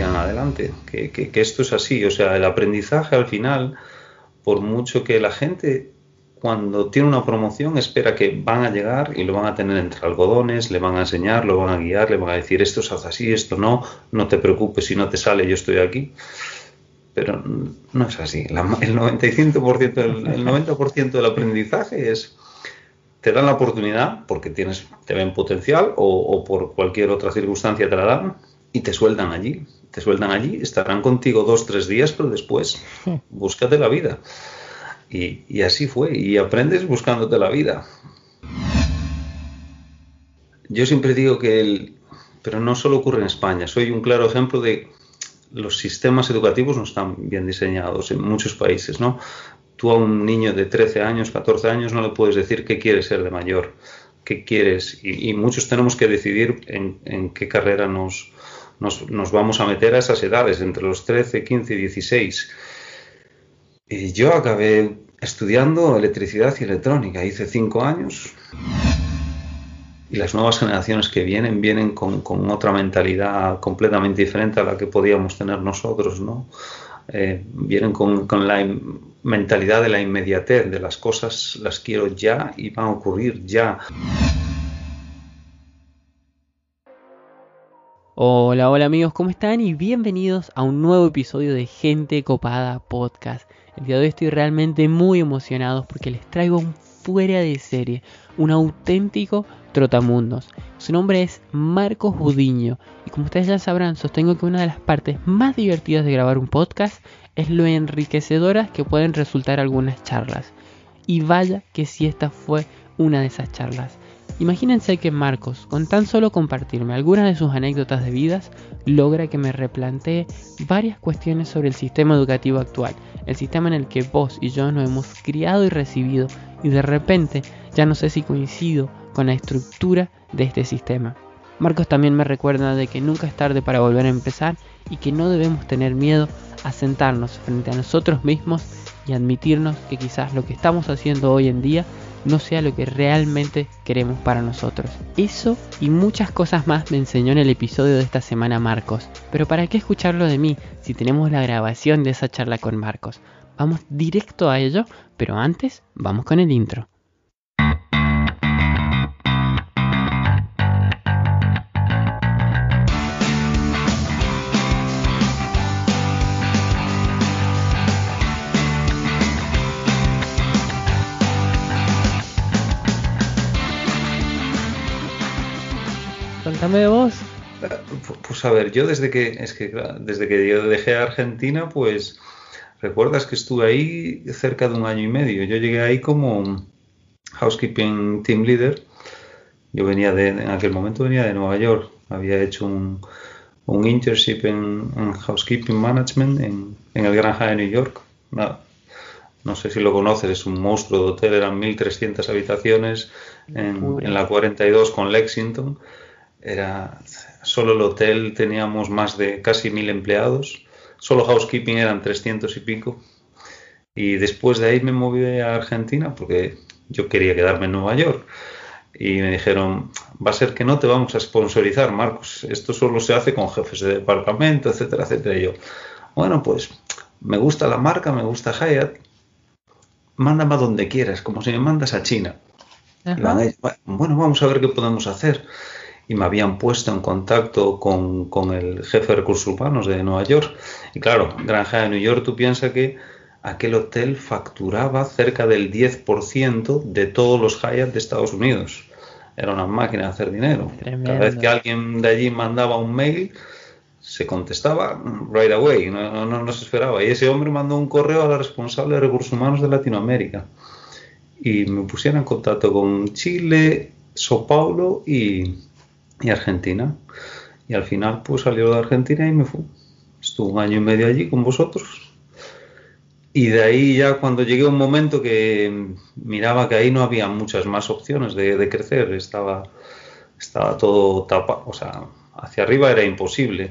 decían adelante, que, esto es así. O sea, el aprendizaje al final, por mucho que la gente cuando tiene una promoción espera que van a llegar y lo van a tener entre algodones, le van a enseñar, lo van a guiar, le van a decir esto se hace así, esto no, no te preocupes si no te sale, yo estoy aquí. Pero no es así. el 95%, el, 90% del aprendizaje es te dan la oportunidad porque tienes, te ven potencial o, o por cualquier otra circunstancia te la dan y te sueltan allí. Te sueltan allí, estarán contigo dos, tres días, pero después búscate la vida. Y, así fue, y aprendes buscándote la vida. Yo siempre digo que el, pero no solo ocurre en España, soy un claro ejemplo de los sistemas educativos no están bien diseñados en muchos países, ¿no? Tú a un niño de 13 años, 14 años no le puedes decir qué quieres ser de mayor, qué quieres, y, muchos tenemos que decidir en, en qué carrera nos, nos, vamos a meter a esas edades, entre los 13, 15 y 16 y yo acabé estudiando electricidad y electrónica, hice cinco años. Y las nuevas generaciones que vienen vienen con, otra mentalidad completamente diferente a la que podíamos tener nosotros, ¿no? Eh, vienen con, la mentalidad de la inmediatez, de las cosas las quiero ya y van a ocurrir ya. Hola, hola amigos, ¿cómo están? Y bienvenidos a un nuevo episodio de Gente Copada Podcast. El día de hoy estoy realmente muy emocionado porque les traigo un fuera de serie, un auténtico trotamundos. Su nombre es Marcos Budiño y como ustedes ya sabrán, sostengo que una de las partes más divertidas de grabar un podcast es lo enriquecedoras que pueden resultar algunas charlas. Y vaya que si esta fue una de esas charlas. Imagínense que Marcos, con tan solo compartirme algunas de sus anécdotas de vidas, logra que me replantee varias cuestiones sobre el sistema educativo actual, el sistema en el que vos y yo nos hemos criado y recibido, y de repente ya no sé si coincido con la estructura de este sistema. Marcos también me recuerda de que nunca es tarde para volver a empezar y que no debemos tener miedo a sentarnos frente a nosotros mismos y admitirnos que quizás lo que estamos haciendo hoy en día no sea lo que realmente queremos para nosotros. Eso y muchas cosas más me enseñó en el episodio de esta semana Marcos. Pero ¿para qué escucharlo de mí si tenemos la grabación de esa charla con Marcos? Vamos directo a ello, pero antes vamos con el intro. De vos. Pues a ver, yo desde que es que desde que yo dejé Argentina, pues recuerdas que estuve ahí cerca de un año y medio. Yo llegué ahí como housekeeping team leader. Yo venía de en aquel momento venía de Nueva York. Había hecho un, un internship en, housekeeping management en, el Granja de New York. no sé si lo conoces, es un monstruo de hotel, eran 1.300 habitaciones en, en la 42 con Lexington era solo el hotel teníamos más de casi mil empleados, solo housekeeping eran 300 y pico. Y después de ahí me moví a Argentina porque yo quería quedarme en Nueva York. Y me dijeron, va a ser que no te vamos a sponsorizar, Marcos. Esto solo se hace con jefes de departamento, etcétera, etcétera. Y yo, bueno, pues me gusta la marca, me gusta Hyatt. Mándame a donde quieras, como si me mandas a China. bueno, vamos a ver qué podemos hacer y me habían puesto en contacto con, con, el jefe de recursos humanos de Nueva York. Y claro, Granja de New York, tú piensas que aquel hotel facturaba cerca del 10% de todos los Hyatt de Estados Unidos. Era una máquina de hacer dinero. Cada vez que alguien de allí mandaba un mail, se contestaba right away, no, no, no, se esperaba. Y ese hombre mandó un correo a la responsable de recursos humanos de Latinoamérica. Y me pusieron en contacto con Chile, Sao Paulo y, y Argentina. Y al final pues salió de Argentina y me fui. Estuve un año y medio allí con vosotros. Y de ahí ya cuando llegué a un momento que miraba que ahí no había muchas más opciones de, crecer, estaba, estaba todo tapado, o sea, hacia arriba era imposible.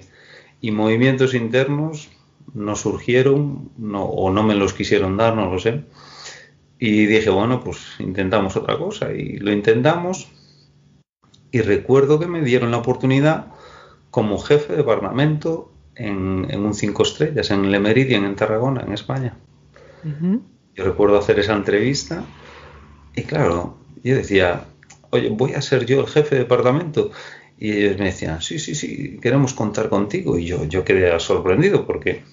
Y movimientos internos no surgieron no, o no me los quisieron dar, no lo sé. Y dije, bueno, pues intentamos otra cosa. Y lo intentamos y recuerdo que me dieron la oportunidad como jefe de departamento en, un cinco estrellas, en Le Meridien, en Tarragona, en España. Yo recuerdo hacer esa entrevista y claro, yo decía, oye, voy a ser yo el jefe de departamento. Y ellos me decían, sí, sí, sí, queremos contar contigo. Y yo, yo quedé sorprendido porque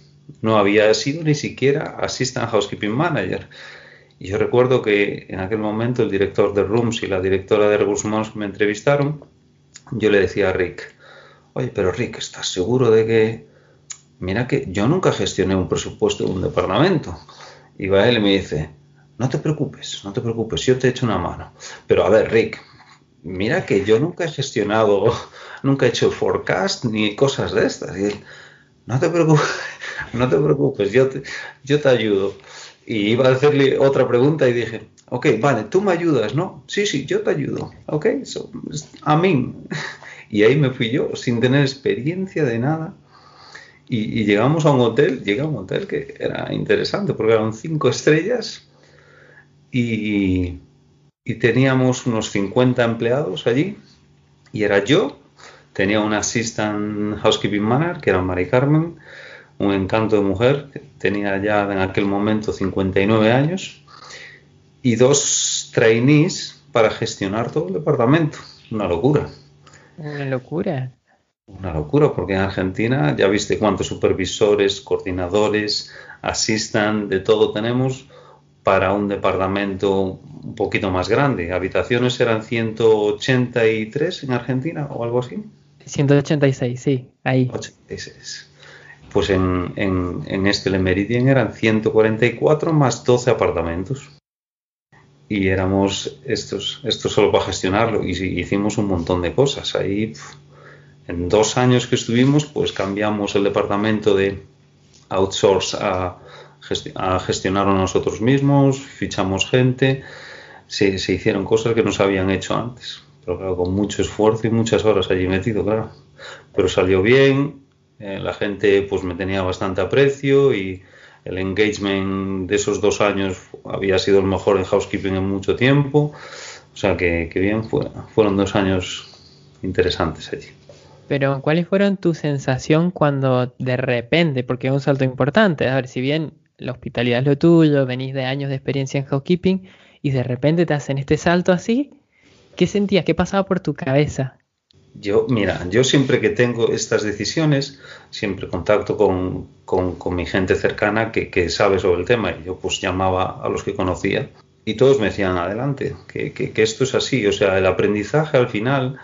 no había sido ni siquiera Assistant Housekeeping Manager. Y yo recuerdo que en aquel momento el director de Rooms y la directora de Recursos Humanos me entrevistaron, yo le decía a Rick, oye, pero Rick, ¿estás seguro de que... Mira que yo nunca gestioné un presupuesto de un departamento. Y va él y me dice, no te preocupes, no te preocupes, yo te echo una mano. Pero a ver, Rick, mira que yo nunca he gestionado, nunca he hecho forecast ni cosas de estas. Y él, no te preocupes, no te preocupes, yo te, yo te ayudo. Y iba a hacerle otra pregunta y dije, ok, vale, tú me ayudas, ¿no? Sí, sí, yo te ayudo, ok, a mí. Y ahí me fui yo, sin tener experiencia de nada. Y, llegamos a un hotel, llegué a un hotel que era interesante porque eran cinco estrellas y, y teníamos unos 50 empleados allí y era yo, tenía un assistant housekeeping manager que era Mari Carmen, un encanto de mujer, tenía ya en aquel momento 59 años, y dos trainees para gestionar todo el departamento. Una locura. Una locura. Una locura, porque en Argentina ya viste cuántos supervisores, coordinadores, asistan, de todo tenemos para un departamento un poquito más grande. Habitaciones eran 183 en Argentina o algo así. 186, sí, ahí. 86 pues en, en, este Le Meridien eran 144 más 12 apartamentos. Y éramos estos, esto solo para gestionarlo. Y hicimos un montón de cosas. Ahí, en dos años que estuvimos, pues cambiamos el departamento de outsource a, a gestionarlo nosotros mismos, fichamos gente, se, se hicieron cosas que no se habían hecho antes. Pero claro, con mucho esfuerzo y muchas horas allí metido, claro. Pero salió bien, eh, la gente pues me tenía bastante aprecio y el engagement de esos dos años había sido el mejor en housekeeping en mucho tiempo. O sea que, bien, fueron dos años interesantes allí. Pero, ¿cuáles fueron tu sensación cuando de repente, porque es un salto importante, a ver, si bien la hospitalidad es lo tuyo, venís de años de experiencia en housekeeping y de repente te hacen este salto así, ¿qué sentías? ¿Qué pasaba por tu cabeza? Yo, mira, yo siempre que tengo estas decisiones, siempre contacto con, mi gente cercana que, sabe sobre el tema. Y yo pues llamaba a los que conocía y todos me decían, adelante, que, que, esto es así. O sea, el aprendizaje al final,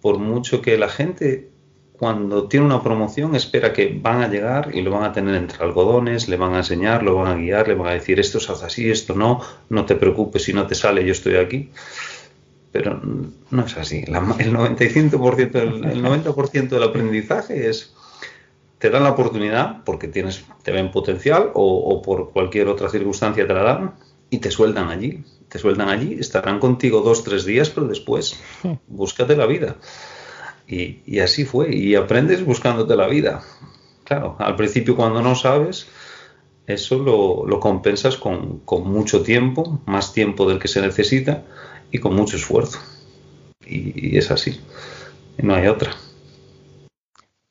por mucho que la gente cuando tiene una promoción espera que van a llegar y lo van a tener entre algodones, le van a enseñar, lo van a guiar, le van a decir esto se hace así, esto no, no te preocupes si no te sale, yo estoy aquí pero no es así. el 95%, el, 90% del aprendizaje es te dan la oportunidad porque tienes, te ven potencial o, por cualquier otra circunstancia te la dan y te sueltan allí. Te sueltan allí, estarán contigo dos, tres días, pero después búscate la vida. Y, así fue, y aprendes buscándote la vida. Claro, al principio cuando no sabes, eso lo, compensas con, con mucho tiempo, más tiempo del que se necesita, y con mucho esfuerzo. Y, es así. no hay otra.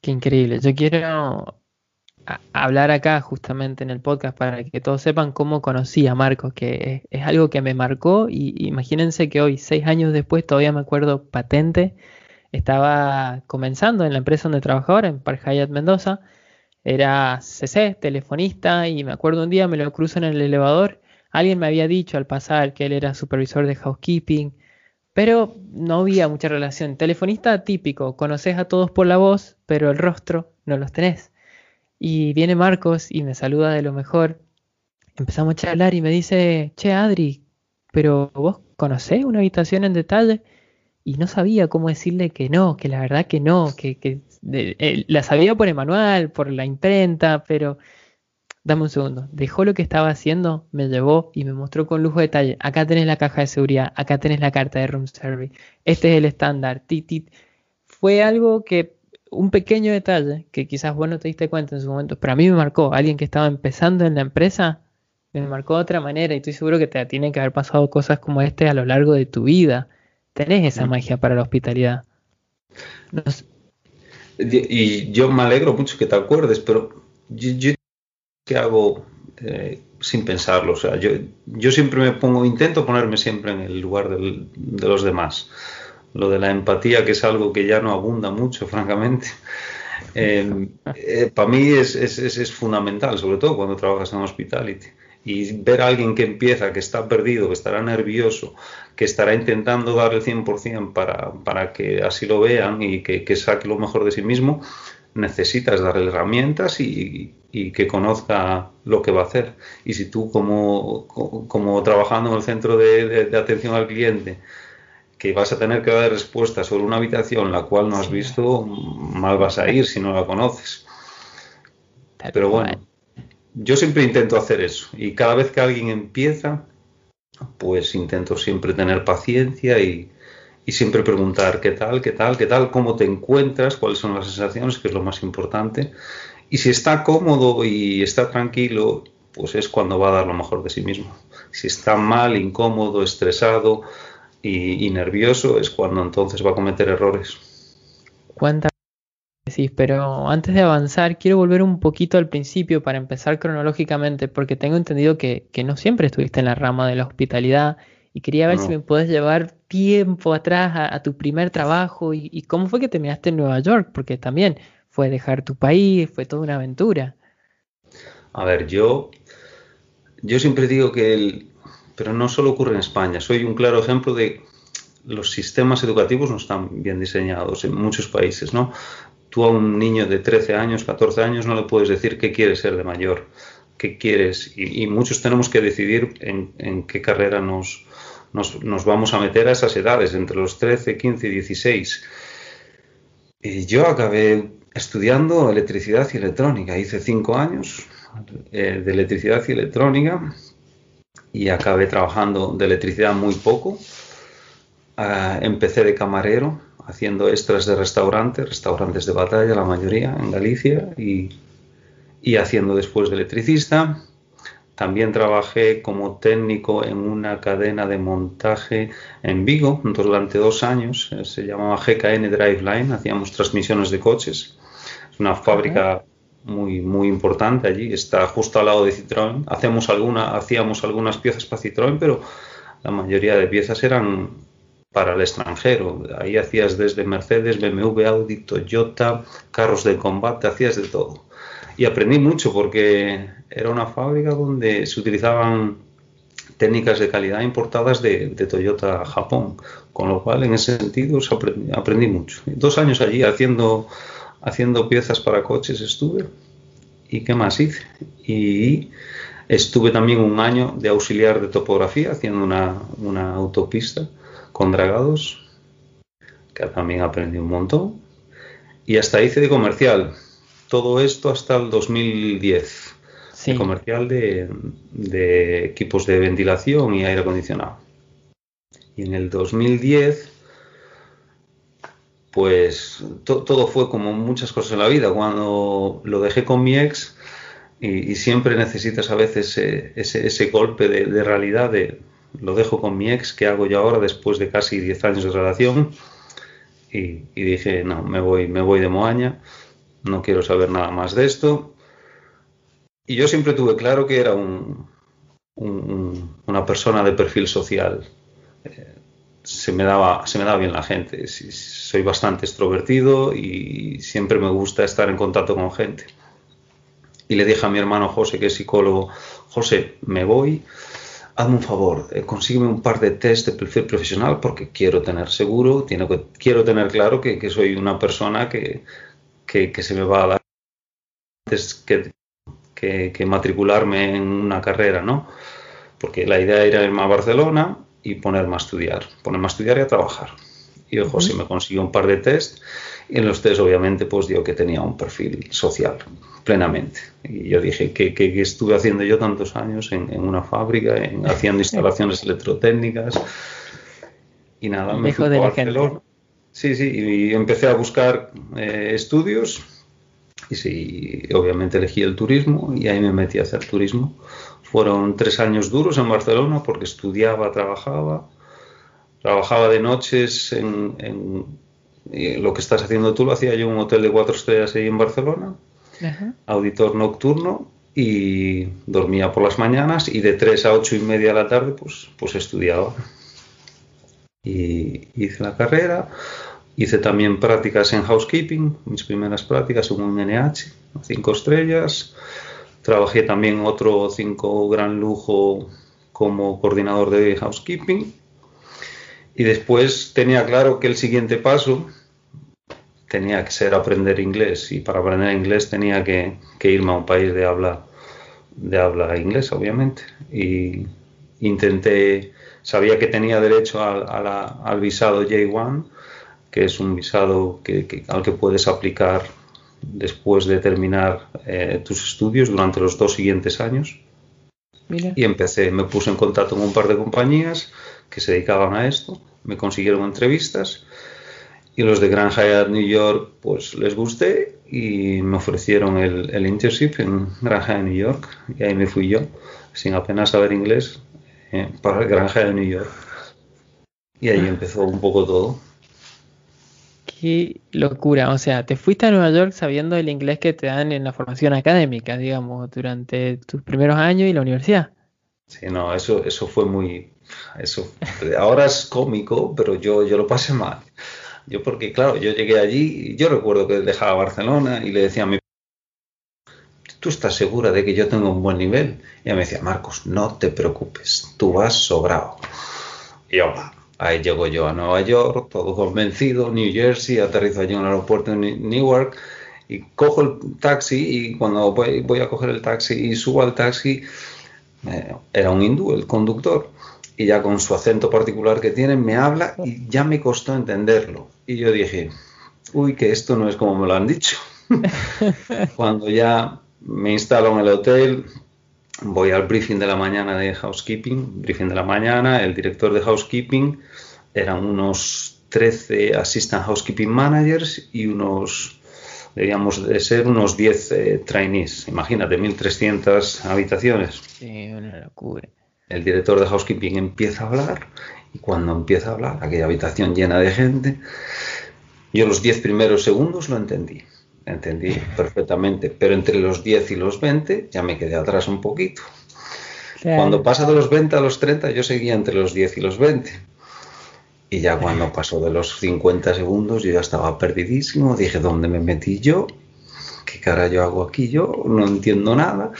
Qué increíble. Yo quiero hablar acá justamente en el podcast para que todos sepan cómo conocí a Marcos, que es, algo que me marcó y imagínense que hoy, seis años después, todavía me acuerdo patente, estaba comenzando en la empresa donde trabajaba en Park Mendoza, era CC, telefonista, y me acuerdo un día me lo cruzo en el elevador Alguien me había dicho al pasar que él era supervisor de housekeeping, pero no había mucha relación. Telefonista típico, conoces a todos por la voz, pero el rostro no los tenés. Y viene Marcos y me saluda de lo mejor. Empezamos a charlar y me dice, che Adri, pero vos conocés una habitación en detalle? Y no sabía cómo decirle que no, que la verdad que no, que, eh, la sabía por el manual, por la imprenta, pero dame un segundo, dejó lo que estaba haciendo, me llevó y me mostró con lujo de detalle, acá tenés la caja de seguridad, acá tenés la carta de room service, este es el estándar, tit, Fue algo que, un pequeño detalle, que quizás vos no te diste cuenta en su momento, pero a mí me marcó, alguien que estaba empezando en la empresa, me marcó de otra manera y estoy seguro que te tienen que haber pasado cosas como este a lo largo de tu vida. Tenés esa magia para la hospitalidad. y yo me alegro mucho que te acuerdes, pero yo, yo que hago eh, sin pensarlo. O sea, yo, yo siempre me pongo, intento ponerme siempre en el lugar del, de los demás. Lo de la empatía, que es algo que ya no abunda mucho, francamente. Eh, eh, para mí es, es, es, fundamental, sobre todo cuando trabajas en hospitality. Y ver a alguien que empieza, que está perdido, que estará nervioso, que estará intentando dar el 100% para, para que así lo vean y que, que saque lo mejor de sí mismo, necesitas darle herramientas y, que conozca lo que va a hacer. Y si tú como, como trabajando en el centro de, atención al cliente, que vas a tener que dar respuesta sobre una habitación la cual no has visto, mal vas a ir si no la conoces. Pero bueno, yo siempre intento hacer eso y cada vez que alguien empieza, pues intento siempre tener paciencia y, y siempre preguntar qué tal, qué tal, qué tal, cómo te encuentras, cuáles son las sensaciones, que es lo más importante. Y si está cómodo y está tranquilo, pues es cuando va a dar lo mejor de sí mismo. Si está mal, incómodo, estresado y, nervioso, es cuando entonces va a cometer errores. ¿Cuántas Sí, pero antes de avanzar, quiero volver un poquito al principio para empezar cronológicamente, porque tengo entendido que, que no siempre estuviste en la rama de la hospitalidad y quería ver si me puedes llevar tiempo atrás a, tu primer trabajo y, cómo fue que terminaste en Nueva York, porque también fue dejar tu país, fue toda una aventura. A ver, yo, yo siempre digo que el, pero no solo ocurre en España, soy un claro ejemplo de los sistemas educativos no están bien diseñados en muchos países, ¿no? Tú a un niño de 13 años, 14 años no le puedes decir qué quiere ser de mayor, qué quieres, y, muchos tenemos que decidir en qué carrera nos, nos, vamos a meter a esas edades, entre los 13, 15 y 16. Y yo acabé estudiando electricidad y electrónica. Hice cinco años eh, de electricidad y electrónica y acabé trabajando de electricidad muy poco. Ah, empecé de camarero, haciendo extras de restaurantes, restaurantes de batalla, la mayoría en Galicia, y, y haciendo después de electricista. También trabajé como técnico en una cadena de montaje en Vigo durante dos años. Eh, se llamaba GKN Driveline. Hacíamos transmisiones de coches. Una fábrica muy, muy importante allí. Está justo al lado de Citroën. Hacemos alguna, hacíamos algunas piezas para Citroën, pero la mayoría de piezas eran para el extranjero. Ahí hacías desde Mercedes, BMW, Audi, Toyota, carros de combate, hacías de todo y aprendí mucho porque era una fábrica donde se utilizaban técnicas de calidad importadas de, Toyota Japón, con lo cual en ese sentido aprendí, mucho. Dos años allí haciendo, haciendo piezas para coches estuve y qué más hice. Y estuve también un año de auxiliar de topografía haciendo una, una autopista con dragados, que también aprendí un montón. Y hasta hice de comercial todo esto hasta el 2010. Sí. comercial de, equipos de ventilación y aire acondicionado. Y en el 2010, pues todo fue como muchas cosas en la vida. Cuando lo dejé con mi ex, y, siempre necesitas a veces ese, ese, golpe de, realidad lo dejo con mi ex, ¿qué hago yo ahora después de casi 10 años de relación? Y, dije, no, me voy, me voy de Moaña no quiero saber nada más de esto. Y yo siempre tuve claro que era un, una persona de perfil social. Eh, se, me daba, se me daba bien la gente. Soy bastante extrovertido y siempre me gusta estar en contacto con gente. Y le dije a mi hermano José, que es psicólogo, José, me voy, hazme un favor, eh, consígueme un par de test de perfil profesional porque quiero tener seguro, quiero tener claro que soy una persona que, que, se me va a dar antes que, que, matricularme en una carrera, ¿no? Porque la idea era irme a Barcelona y ponerme a estudiar, ponerme a estudiar y a trabajar. Y ojo, si me consiguió un par de test, y en los test obviamente pues dio que tenía un perfil social plenamente. Y yo dije, ¿qué, estuve haciendo yo tantos años en, una fábrica, en, haciendo instalaciones electrotécnicas? Y nada, me fui a Barcelona. Sí, sí, y empecé a buscar eh, estudios y sí, obviamente elegí el turismo y ahí me metí a hacer turismo. Fueron tres años duros en Barcelona porque estudiaba, trabajaba, trabajaba de noches en, lo que estás haciendo tú lo hacía yo en un hotel de cuatro estrellas ahí en Barcelona, auditor nocturno y dormía por las mañanas y de 3 a 8 y media de la tarde pues, pues estudiaba. Y hice la carrera, hice también prácticas en housekeeping, mis primeras prácticas en un NH, 5 estrellas. Trabajé también otro 5 gran lujo como coordinador de housekeeping. Y después tenía claro que el siguiente paso tenía que ser aprender inglés y para aprender inglés tenía que, irme a un país de habla de habla inglesa obviamente y intenté sabía que tenía derecho al visado J1 que es un visado al que puedes aplicar después de terminar eh, tus estudios durante los dos siguientes años y empecé me puse en contacto con un par de compañías que se dedicaban a esto me consiguieron entrevistas y los de Grand Hyatt New York, pues les gusté y me ofrecieron el, el internship en Grand Hyatt New York. Y ahí me fui yo, sin apenas saber inglés, eh, para el Grand Hyatt New York. Y ahí empezó un poco todo. Qué locura, o sea, te fuiste a Nueva York sabiendo el inglés que te dan en la formación académica, digamos, durante tus primeros años y la universidad. Sí, no, eso, eso fue muy, eso, ahora es cómico, pero yo, yo lo pasé mal. Yo porque, claro, yo llegué allí, yo recuerdo que dejaba Barcelona y le decía a mi ¿tú estás segura de que yo tengo un buen nivel? Y ella me decía, Marcos, no te preocupes, tú vas sobrado. Y yo, ahí llego yo a Nueva York, todo convencido, New Jersey, aterrizo allí en el aeropuerto en Newark y cojo el taxi y cuando voy, voy a coger el taxi y subo al taxi, eh, era un hindú el conductor y ya con su acento particular que tiene me habla y ya me costó entenderlo. Y yo dije, uy, que esto no es como me lo han dicho. Cuando ya me instalo en el hotel, voy al briefing de la mañana de housekeeping, briefing de la mañana, el director de housekeeping, eran unos 13 assistant housekeeping managers y unos, debíamos de ser unos 10 eh, trainees. Imagínate, 1.300 habitaciones. Sí, una locura el director de housekeeping empieza a hablar y cuando empieza a hablar, aquella habitación llena de gente, yo los 10 primeros segundos lo entendí, entendí perfectamente, pero entre los 10 y los 20 ya me quedé atrás un poquito. Cuando pasa de los 20 a los 30 yo seguía entre los 10 y los 20. Y ya cuando pasó de los 50 segundos yo ya estaba perdidísimo, dije, ¿dónde me metí yo? ¿Qué cara yo hago aquí yo? No entiendo nada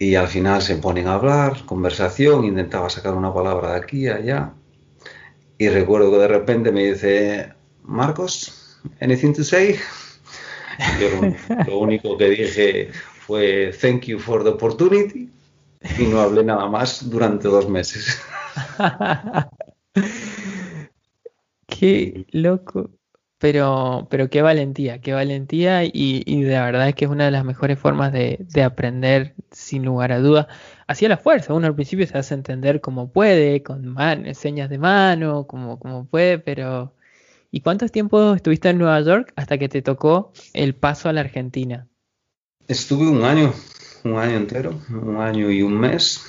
y al final se ponen a hablar, conversación, intentaba sacar una palabra de aquí allá. Y recuerdo que de repente me dice, Marcos, anything to say? Yo lo, único que dije fue thank you for the opportunity y no hablé nada más durante dos meses. Qué loco. Pero, pero qué valentía, qué valentía y, y de verdad es que es una de las mejores formas de, de aprender sin lugar a duda. Hacia la fuerza, uno al principio se hace entender como puede, con señas de mano, como, como puede, pero ¿y cuántos tiempo estuviste en Nueva York hasta que te tocó el paso a la Argentina? Estuve un año, un año entero, un año y un mes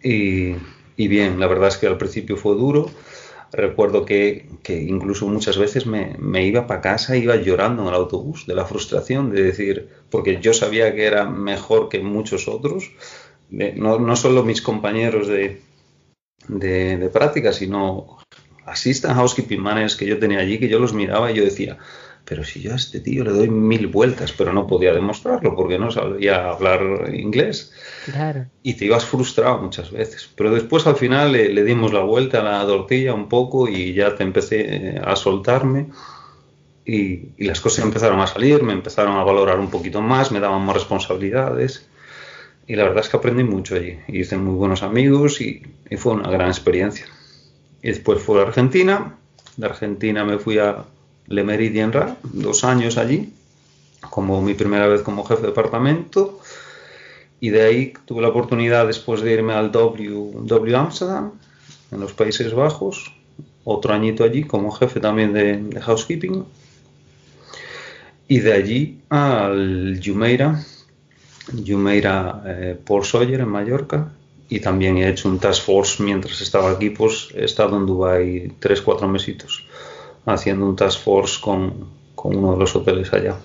y, y bien, la verdad es que al principio fue duro recuerdo que, incluso muchas veces me, iba para casa, iba llorando en el autobús de la frustración de decir, porque yo sabía que era mejor que muchos otros, no, no, solo mis compañeros de, de, práctica, sino assistant housekeeping managers que yo tenía allí, que yo los miraba y yo decía, pero si yo a este tío le doy mil vueltas, pero no podía demostrarlo porque no sabía hablar inglés. Y te ibas frustrado muchas veces. Pero después al final le, dimos la vuelta a la tortilla un poco y ya te empecé a soltarme y, las cosas empezaron a salir, me empezaron a valorar un poquito más, me daban más responsabilidades. Y la verdad es que aprendí mucho allí. Hice muy buenos amigos y, y fue una gran experiencia. Y después fui a Argentina. De Argentina me fui a, le Meridien Ra, dos años allí, como mi primera vez como jefe de departamento. Y de ahí tuve la oportunidad después de irme al W, Amsterdam, en los Países Bajos, otro añito allí como jefe también de, housekeeping. Y de allí al Jumeirah, Jumeirah eh, Port Sawyer en Mallorca. Y también he hecho un task force mientras estaba aquí, pues he estado en Dubai tres, cuatro mesitos haciendo un task force con, con uno de los hoteles allá.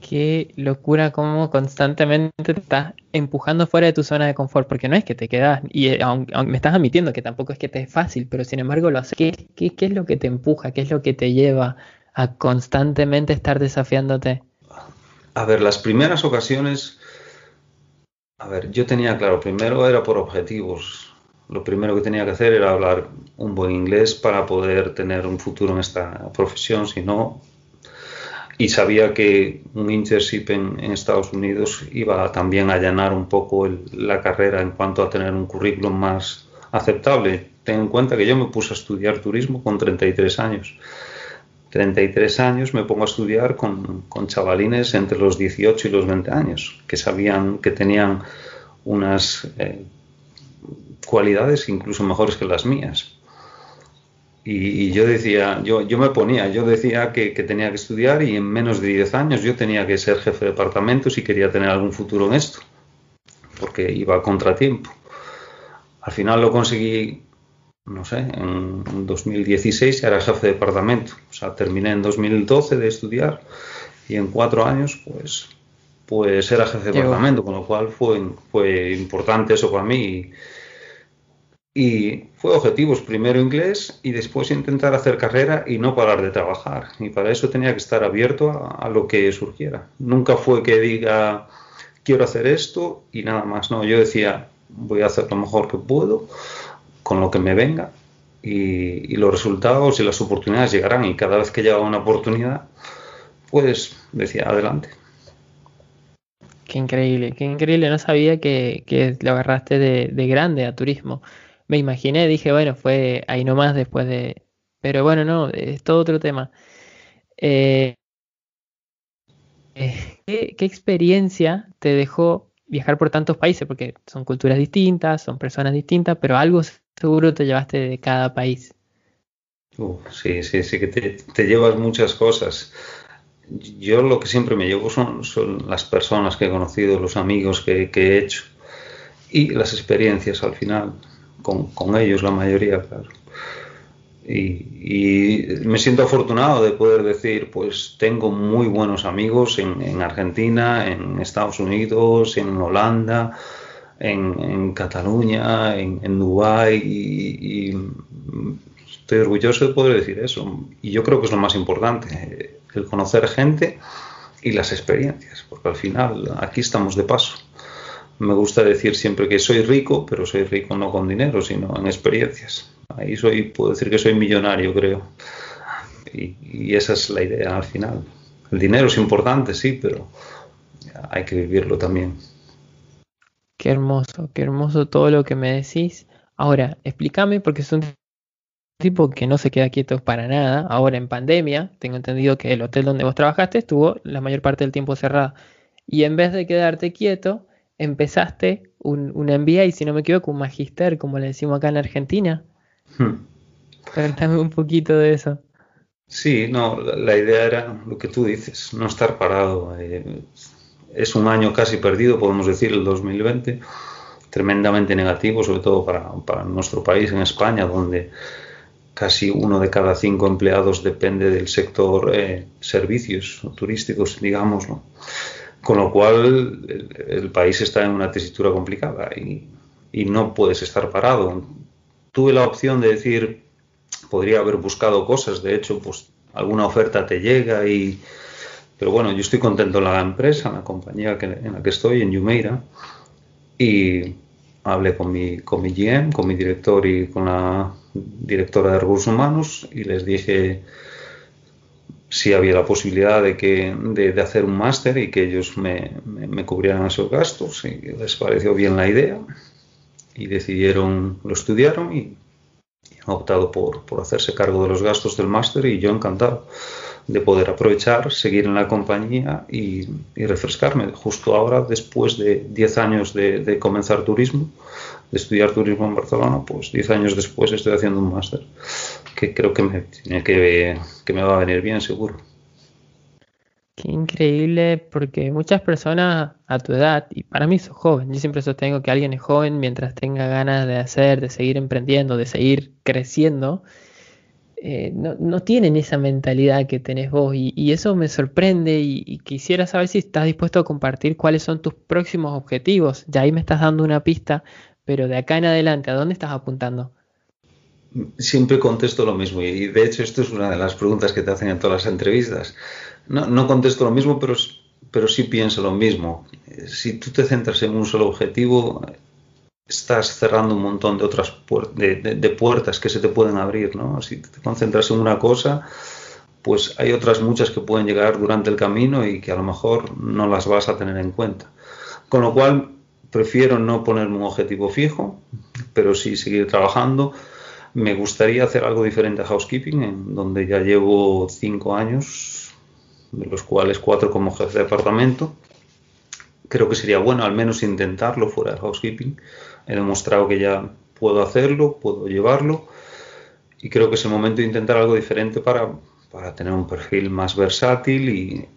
Qué locura cómo constantemente te estás empujando fuera de tu zona de confort, porque no es que te quedas, y eh, aunque, me estás admitiendo que tampoco es que te es fácil, pero sin embargo lo haces. ¿Qué, ¿Qué, qué, es lo que te empuja? ¿Qué es lo que te lleva a constantemente estar desafiándote? A ver, las primeras ocasiones, a ver, yo tenía claro, primero era por objetivos. Lo primero que tenía que hacer era hablar un buen inglés para poder tener un futuro en esta profesión, si no, y sabía que un internship en, Estados Unidos iba también a allanar un poco la carrera en cuanto a tener un currículum más aceptable. Ten en cuenta que yo me puse a estudiar turismo con 33 años. 33 años me pongo a estudiar con, con chavalines entre los 18 y los 20 años, que sabían que tenían unas eh, cualidades incluso mejores que las mías. Y, yo decía, yo, yo me ponía, yo decía que, tenía que estudiar y en menos de 10 años yo tenía que ser jefe de departamento si quería tener algún futuro en esto, porque iba a contratiempo. Al final lo conseguí, no sé, en 2016 ya era jefe de departamento, o sea, terminé en 2012 de estudiar y en cuatro años pues, pues era jefe de departamento, con lo cual fue, fue importante eso para mí. Y fue objetivos, primero inglés y después intentar hacer carrera y no parar de trabajar. Y para eso tenía que estar abierto a, lo que surgiera. Nunca fue que diga, quiero hacer esto y nada más. No, yo decía, voy a hacer lo mejor que puedo con lo que me venga y, los resultados y las oportunidades llegarán. Y cada vez que llegaba una oportunidad, pues decía, adelante. Qué increíble, qué increíble. No sabía que, lo agarraste de grande a turismo me imaginé, dije, bueno, fue ahí nomás después de... Pero bueno, no, es todo otro tema. Eh, eh, ¿qué, experiencia te dejó viajar por tantos países? Porque son culturas distintas, son personas distintas, pero algo seguro te llevaste de cada país. sí, sí, sí, que te, llevas muchas cosas. Yo lo que siempre me llevo son, son las personas que he conocido, los amigos que, que he hecho y las experiencias al final con, ellos la mayoría, claro. Y, me siento afortunado de poder decir, pues tengo muy buenos amigos en, Argentina, en Estados Unidos, en Holanda, en, Cataluña, en, en Dubái y, estoy orgulloso de poder decir eso. Y yo creo que es lo más importante, el conocer gente y las experiencias, porque al final aquí estamos de paso me gusta decir siempre que soy rico, pero soy rico no con dinero, sino en experiencias. Ahí soy, puedo decir que soy millonario, creo. Y, esa es la idea al final. El dinero es importante, sí, pero hay que vivirlo también. Qué hermoso, qué hermoso todo lo que me decís. Ahora, explícame, porque es un tipo que no se queda quieto para nada. Ahora en pandemia, tengo entendido que el hotel donde vos trabajaste estuvo la mayor parte del tiempo cerrado. Y en vez de quedarte quieto, empezaste un, un MBA, si no me equivoco, un magister, como le decimos acá en Argentina. Hmm. Cuéntame un poquito de eso. Sí, no, la, idea era lo que tú dices, no estar parado. Eh, es un año casi perdido, podemos decir, el 2020, tremendamente negativo, sobre todo para, para nuestro país, en España, donde casi uno de cada cinco empleados depende del sector eh, servicios turísticos, digámoslo. Con lo cual el, país está en una tesitura complicada y, no puedes estar parado. Tuve la opción de decir, podría haber buscado cosas, de hecho, pues alguna oferta te llega y... Pero bueno, yo estoy contento en la empresa, en la compañía en la que estoy, en Yumeira, y hablé con mi, con mi GM, con mi director y con la directora de recursos humanos y les dije si había la posibilidad de, que, de, hacer un máster y que ellos me, me, cubrieran esos gastos y les pareció bien la idea y decidieron, lo estudiaron y, han optado por, por, hacerse cargo de los gastos del máster y yo encantado de poder aprovechar, seguir en la compañía y, y refrescarme. Justo ahora, después de 10 años de, de comenzar turismo, de estudiar turismo en Barcelona, pues 10 años después estoy haciendo un máster que creo que me, que, que me va a venir bien seguro. Qué increíble, porque muchas personas a tu edad, y para mí sos joven, yo siempre sostengo que alguien es joven mientras tenga ganas de hacer, de seguir emprendiendo, de seguir creciendo, eh, no, tienen esa mentalidad que tenés vos y, eso me sorprende y, quisiera saber si estás dispuesto a compartir cuáles son tus próximos objetivos. Ya ahí me estás dando una pista, pero de acá en adelante, ¿a dónde estás apuntando? Siempre contesto lo mismo y de hecho esto es una de las preguntas que te hacen en todas las entrevistas. No, no contesto lo mismo, pero, pero sí pienso lo mismo. Si tú te centras en un solo objetivo, estás cerrando un montón de otras de, puertas que se te pueden abrir, ¿no? Si te concentras en una cosa, pues hay otras muchas que pueden llegar durante el camino y que a lo mejor no las vas a tener en cuenta. Con lo cual, prefiero no ponerme un objetivo fijo, pero sí seguir trabajando. Me gustaría hacer algo diferente a housekeeping, en donde ya llevo cinco años, de los cuales cuatro como jefe de departamento. Creo que sería bueno al menos intentarlo fuera de housekeeping He demostrado que ya puedo hacerlo, puedo llevarlo y creo que es el momento de intentar algo diferente para, tener un perfil más versátil y,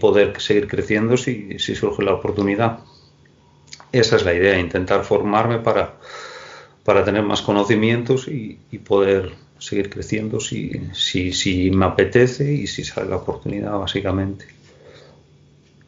poder seguir creciendo si, surge la oportunidad. Esa es la idea, intentar formarme para, para tener más conocimientos y, poder seguir creciendo si, si, si me apetece y si sale la oportunidad, básicamente.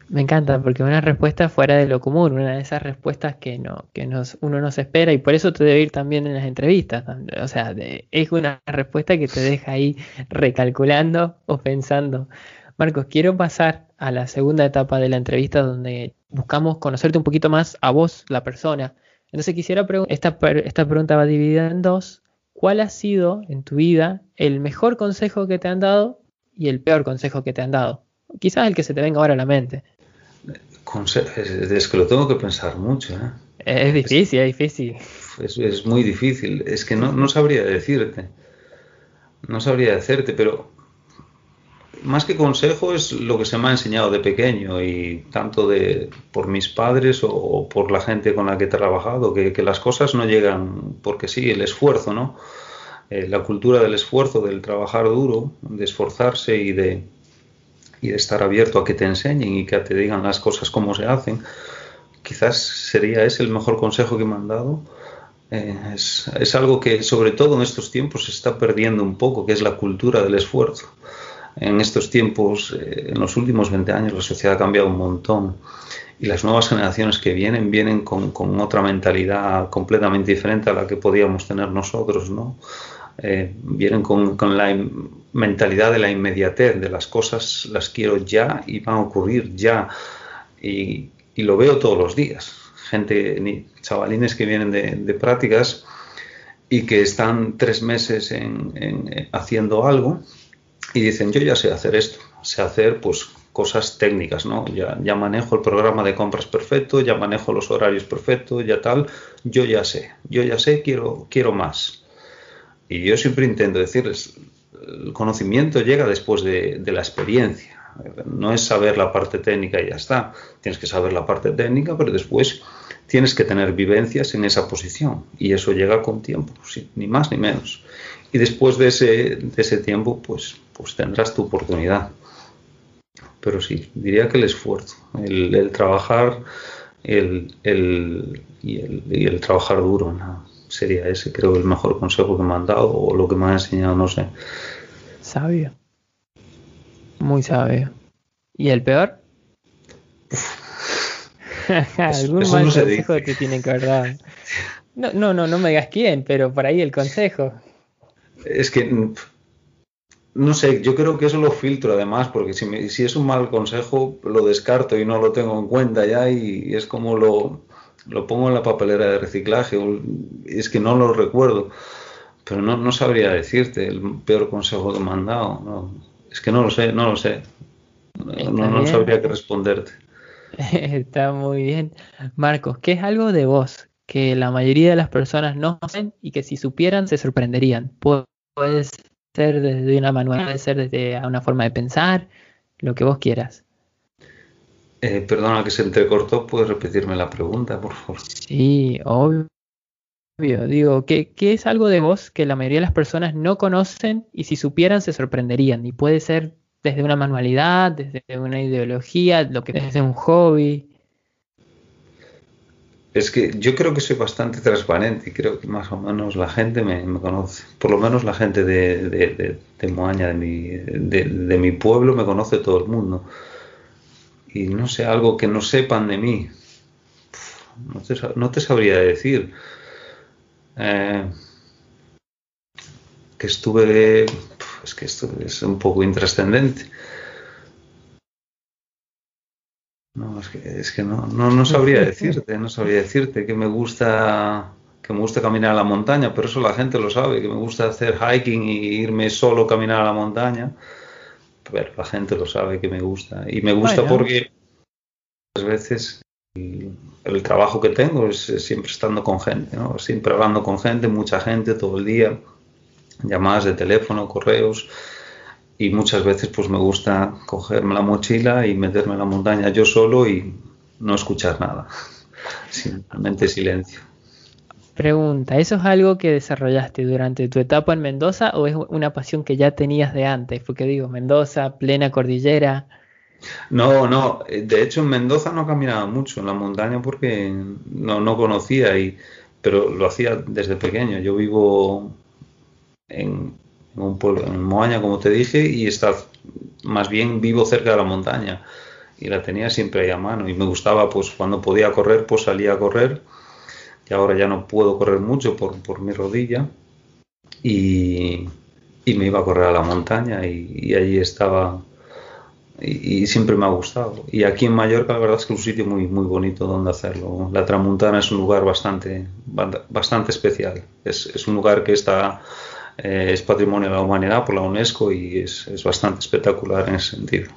Me encanta porque una respuesta fuera de lo común, una de esas respuestas que no que nos, uno no se espera y por eso te debe ir también en las entrevistas. O sea, es una respuesta que te deja ahí recalculando o pensando. Marcos, quiero pasar a la segunda etapa de la entrevista donde buscamos conocerte un poquito más a vos, la persona. Entonces quisiera preguntar, esta, esta pregunta va dividida en dos. ¿Cuál ha sido en tu vida el mejor consejo que te han dado y el peor consejo que te han dado? Quizás el que se te venga ahora a la mente. Es que lo tengo que pensar mucho. ¿eh? Es difícil, es, difícil. Es, muy difícil. Es que no, sabría decirte. No sabría decirte, pero más que consejo es lo que se me ha enseñado de pequeño y tanto de por mis padres o, por la gente con la que he trabajado, que, las cosas no llegan porque sí, el esfuerzo, ¿no? Eh, la cultura del esfuerzo, del trabajar duro, de esforzarse y de, y de estar abierto a que te enseñen y que te digan las cosas como se hacen, quizás sería ese el mejor consejo que me han dado. Eh, es, algo que sobre todo en estos tiempos se está perdiendo un poco, que es la cultura del esfuerzo. En estos tiempos, eh, en los últimos 20 años, la sociedad ha cambiado un montón y las nuevas generaciones que vienen vienen con, con otra mentalidad completamente diferente a la que podíamos tener nosotros, ¿no? Eh, vienen con, la mentalidad de la inmediatez, de las cosas las quiero ya y van a ocurrir ya. Y, lo veo todos los días. Gente, chavalines que vienen de, prácticas y que están tres meses en, haciendo algo y dicen, yo ya sé hacer esto, sé hacer pues cosas técnicas, ¿no? Ya, manejo el programa de compras perfecto, ya manejo los horarios perfectos, ya tal, yo ya sé, yo ya sé, quiero, quiero más. Y yo siempre intento decirles, el conocimiento llega después de, la experiencia. No es saber la parte técnica y ya está. Tienes que saber la parte técnica, pero después tienes que tener vivencias en esa posición. Y eso llega con tiempo, ni más ni menos. Y después de ese, de ese tiempo, pues, pues tendrás tu oportunidad. Pero sí, diría que el esfuerzo, el, trabajar el, y, el, trabajar duro. ¿no? sería ese, creo, el mejor consejo que me han dado o lo que me han enseñado, no sé. Sabio. Muy sabio. ¿Y el peor? Algún mal consejo te tienen que haber No, no, no, no me digas quién, pero por ahí el consejo. Es que no sé, yo creo que eso lo filtro además, porque si, si es un mal consejo, lo descarto y no lo tengo en cuenta ya y es como lo, lo pongo en la papelera de reciclaje, es que no lo recuerdo, pero no, no sabría decirte el peor consejo que me han dado, es que no lo sé, no lo sé, no, no sabría qué responderte. Está muy bien. Marcos, ¿qué es algo de vos que la mayoría de las personas no saben y que si supieran se sorprenderían? Puede ser desde una manual, puede ser desde una forma de pensar, lo que vos quieras. Eh, perdona que se entrecortó, ¿puedes repetirme la pregunta, por favor? Sí, obvio. Digo, ¿qué, es algo de vos que la mayoría de las personas no conocen y si supieran se sorprenderían? Y puede ser desde una manualidad, desde una ideología, lo que desde un hobby. Es que yo creo que soy bastante transparente y creo que más o menos la gente me, conoce. Por lo menos la gente de, de, Moaña, de mi, de, mi pueblo, me conoce todo el mundo. Y no sé, algo que no sepan de mí. No te, no te sabría decir. Eh, que estuve. Es que esto es un poco intrascendente. No, es que, es que no, no, no, sabría decirte, no sabría decirte que me gusta que me gusta caminar a la montaña, pero eso la gente lo sabe, que me gusta hacer hiking y irme solo a caminar a la montaña, pero la gente lo sabe que me gusta. Y me gusta porque a veces el, trabajo que tengo es, siempre estando con gente, ¿no? siempre hablando con gente, mucha gente todo el día, llamadas de teléfono, correos y muchas veces pues me gusta cogerme la mochila y meterme en la montaña yo solo y no escuchar nada, simplemente silencio. Pregunta, ¿eso es algo que desarrollaste durante tu etapa en Mendoza o es una pasión que ya tenías de antes? Porque digo, Mendoza, plena cordillera. No, no, de hecho en Mendoza no caminaba mucho en la montaña porque no, no conocía, y, pero lo hacía desde pequeño. Yo vivo en, en un pueblo, en Moaña, como te dije, y está más bien vivo cerca de la montaña y la tenía siempre ahí a mano y me gustaba, pues cuando podía correr, pues salía a correr y ahora ya no puedo correr mucho por, por mi rodilla y, y, me iba a correr a la montaña y, y allí estaba y, siempre me ha gustado. Y aquí en Mallorca la verdad es que es un sitio muy, muy bonito donde hacerlo. La Tramuntana es un lugar bastante, bastante especial. Es, es un lugar que está eh, es patrimonio de la humanidad por la UNESCO y es, bastante espectacular en ese sentido.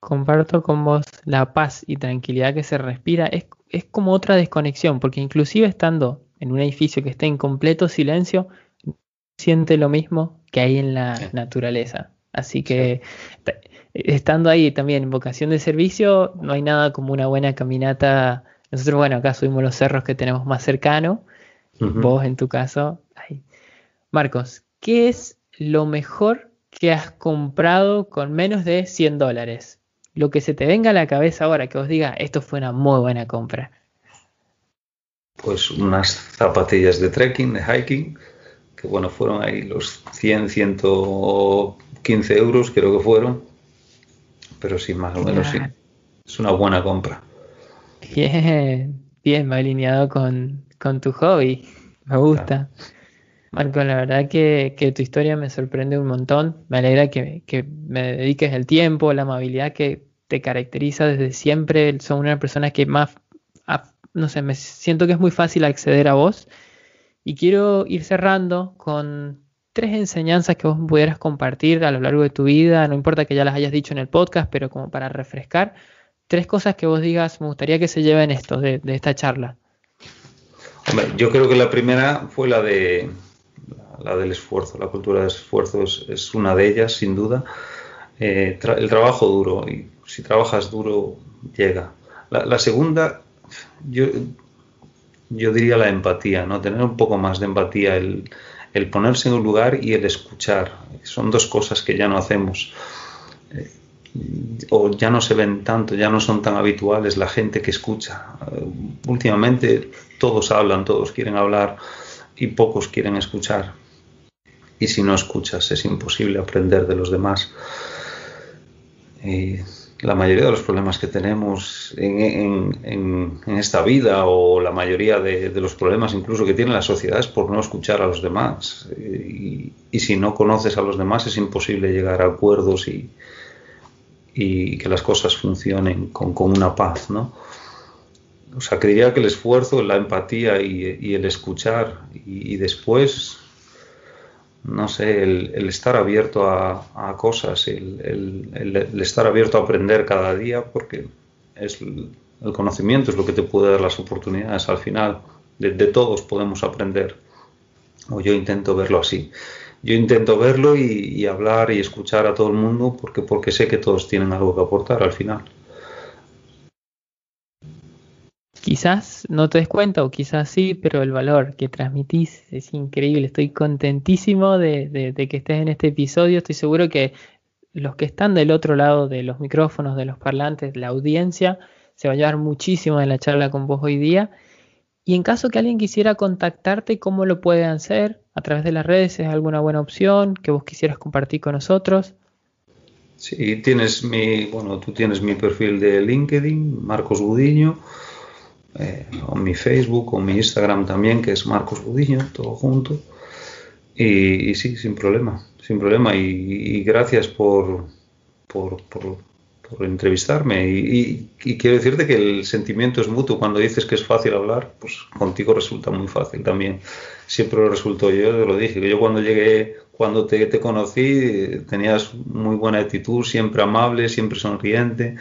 Comparto con vos la paz y tranquilidad que se respira. Es, es como otra desconexión, porque inclusive estando en un edificio que está en completo silencio, siente lo mismo que hay en la naturaleza. Así que estando ahí también en vocación de servicio, no hay nada como una buena caminata. Nosotros, bueno, acá subimos los cerros que tenemos más cercano. Vos, en tu caso, Marcos, ¿qué es lo mejor que has comprado con menos de 100 dólares? Lo que se te venga a la cabeza ahora, que os diga, esto fue una muy buena compra. Pues unas zapatillas de trekking, de hiking, que bueno, fueron ahí los 100, 115 euros, creo que fueron. Pero sí, más o menos sí. Es una buena compra. Bien, bien, va alineado con, tu hobby. Me gusta. Marco, la verdad que, tu historia me sorprende un montón. Me alegra que, me dediques el tiempo, la amabilidad que te caracteriza desde siempre. Son una persona que más, no sé, me siento que es muy fácil acceder a vos. Y quiero ir cerrando con tres enseñanzas que vos pudieras compartir a lo largo de tu vida. No importa que ya las hayas dicho en el podcast, pero como para refrescar. Tres cosas que vos digas, me gustaría que se lleven esto de, de esta charla. yo creo que la primera fue la de la del esfuerzo, la cultura del esfuerzo es, una de ellas, sin duda. Eh, el trabajo duro, y si trabajas duro, llega. La, segunda, yo, yo diría la empatía, ¿no? Tener un poco más de empatía, el, ponerse en un lugar y el escuchar. Son dos cosas que ya no hacemos. Eh, o ya no se ven tanto, ya no son tan habituales la gente que escucha. Eh, últimamente todos hablan, todos quieren hablar y pocos quieren escuchar y si no escuchas es imposible aprender de los demás. Y la mayoría de los problemas que tenemos en, esta vida o la mayoría de, los problemas incluso que tiene la sociedad es por no escuchar a los demás. Y, si no conoces a los demás es imposible llegar a acuerdos y, y que las cosas funcionen con, una paz, ¿no? O sea, que diría que el esfuerzo, la empatía y, el escuchar y después no sé, el, estar abierto a, cosas, el, estar abierto a aprender cada día, porque es el conocimiento es lo que te puede dar las oportunidades al final. De, todos podemos aprender, o yo intento verlo así. Yo intento verlo y, y, hablar y escuchar a todo el mundo porque, porque sé que todos tienen algo que aportar al final. Quizás no te des cuenta o quizás sí, pero el valor que transmitís es increíble. Estoy contentísimo de, que estés en este episodio. Estoy seguro que los que están del otro lado de los micrófonos, de los parlantes, la audiencia, se va a llevar muchísimo de la charla con vos hoy día. Y en caso que alguien quisiera contactarte, ¿cómo lo pueden hacer? ¿A través de las redes es alguna buena opción que vos quisieras compartir con nosotros? Sí, tienes mi, bueno, tú tienes mi perfil de LinkedIn, Marcos Budiño, eh, o mi Facebook, o mi Instagram también, que es Marcos Budiño, todo junto. Y, sí, sin problema, sin problema. Y, gracias por, por, entrevistarme. Y, quiero decirte que el sentimiento es mutuo. Cuando dices que es fácil hablar, pues contigo resulta muy fácil también. Siempre lo resultó yo, te lo dije. Yo cuando llegué, cuando te, te conocí, tenías muy buena actitud, siempre amable, siempre sonriente,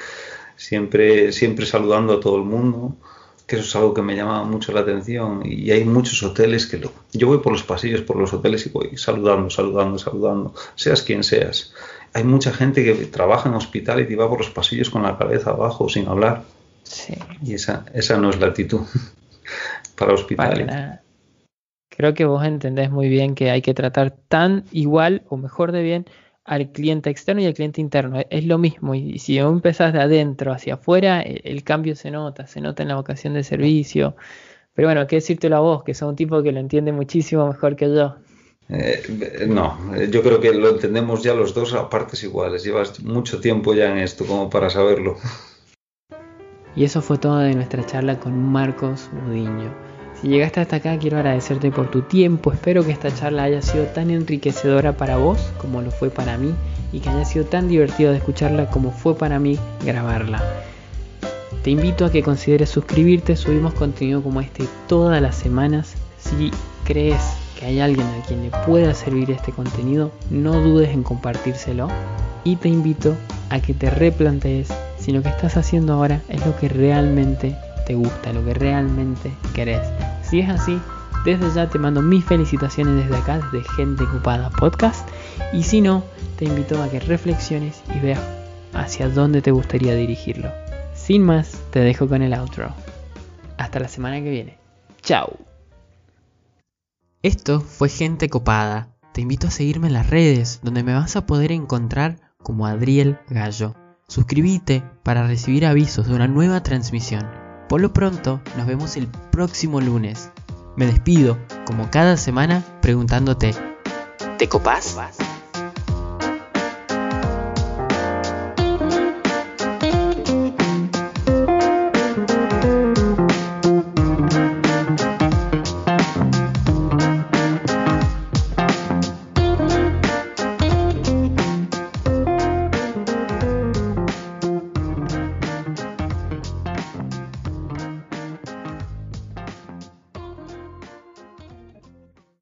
siempre, siempre saludando a todo el mundo que eso es algo que me llama mucho la atención y hay muchos hoteles que lo, yo voy por los pasillos, por los hoteles y voy saludando, saludando, saludando, seas quien seas. Hay mucha gente que trabaja en hospital y va por los pasillos con la cabeza abajo sin hablar. Sí. Y esa, esa no es la actitud para hospitales. Creo que vos entendés muy bien que hay que tratar tan igual o mejor de bien al cliente externo y al cliente interno. Es lo mismo. Y si vos empezás de adentro hacia afuera, e, el, cambio se nota, se nota en la vocación de servicio. Pero bueno, qué decírtelo a vos, que sos un tipo que lo entiende muchísimo mejor que yo. Eh, no, yo creo que lo entendemos ya los dos a partes iguales. Llevas mucho tiempo ya en esto como para saberlo. Y eso fue todo de nuestra charla con Marcos Mudiño. Si llegaste hasta acá, quiero agradecerte por tu tiempo. Espero que esta charla haya sido tan enriquecedora para vos como lo fue para mí y que haya sido tan divertido de escucharla como fue para mí grabarla. Te invito a que consideres suscribirte, subimos contenido como este todas las semanas. Si crees que hay alguien a quien le pueda servir este contenido, no dudes en compartírselo. Y te invito a que te replantees si lo que estás haciendo ahora es lo que realmente te gusta, lo que realmente querés. Si es así, desde ya te mando mis felicitaciones desde acá, desde Gente Ocupada Podcast. Y si no, te invito a que reflexiones y veas hacia dónde te gustaría dirigirlo. Sin más, te dejo con el outro. Hasta la semana que viene. Chao. Esto fue Gente Copada. Te invito a seguirme en las redes, donde me vas a poder encontrar como Adriel Gallo. Suscríbete para recibir avisos de una nueva transmisión. Por lo pronto, nos vemos el próximo lunes. Me despido, como cada semana, preguntándote, ¿te copás?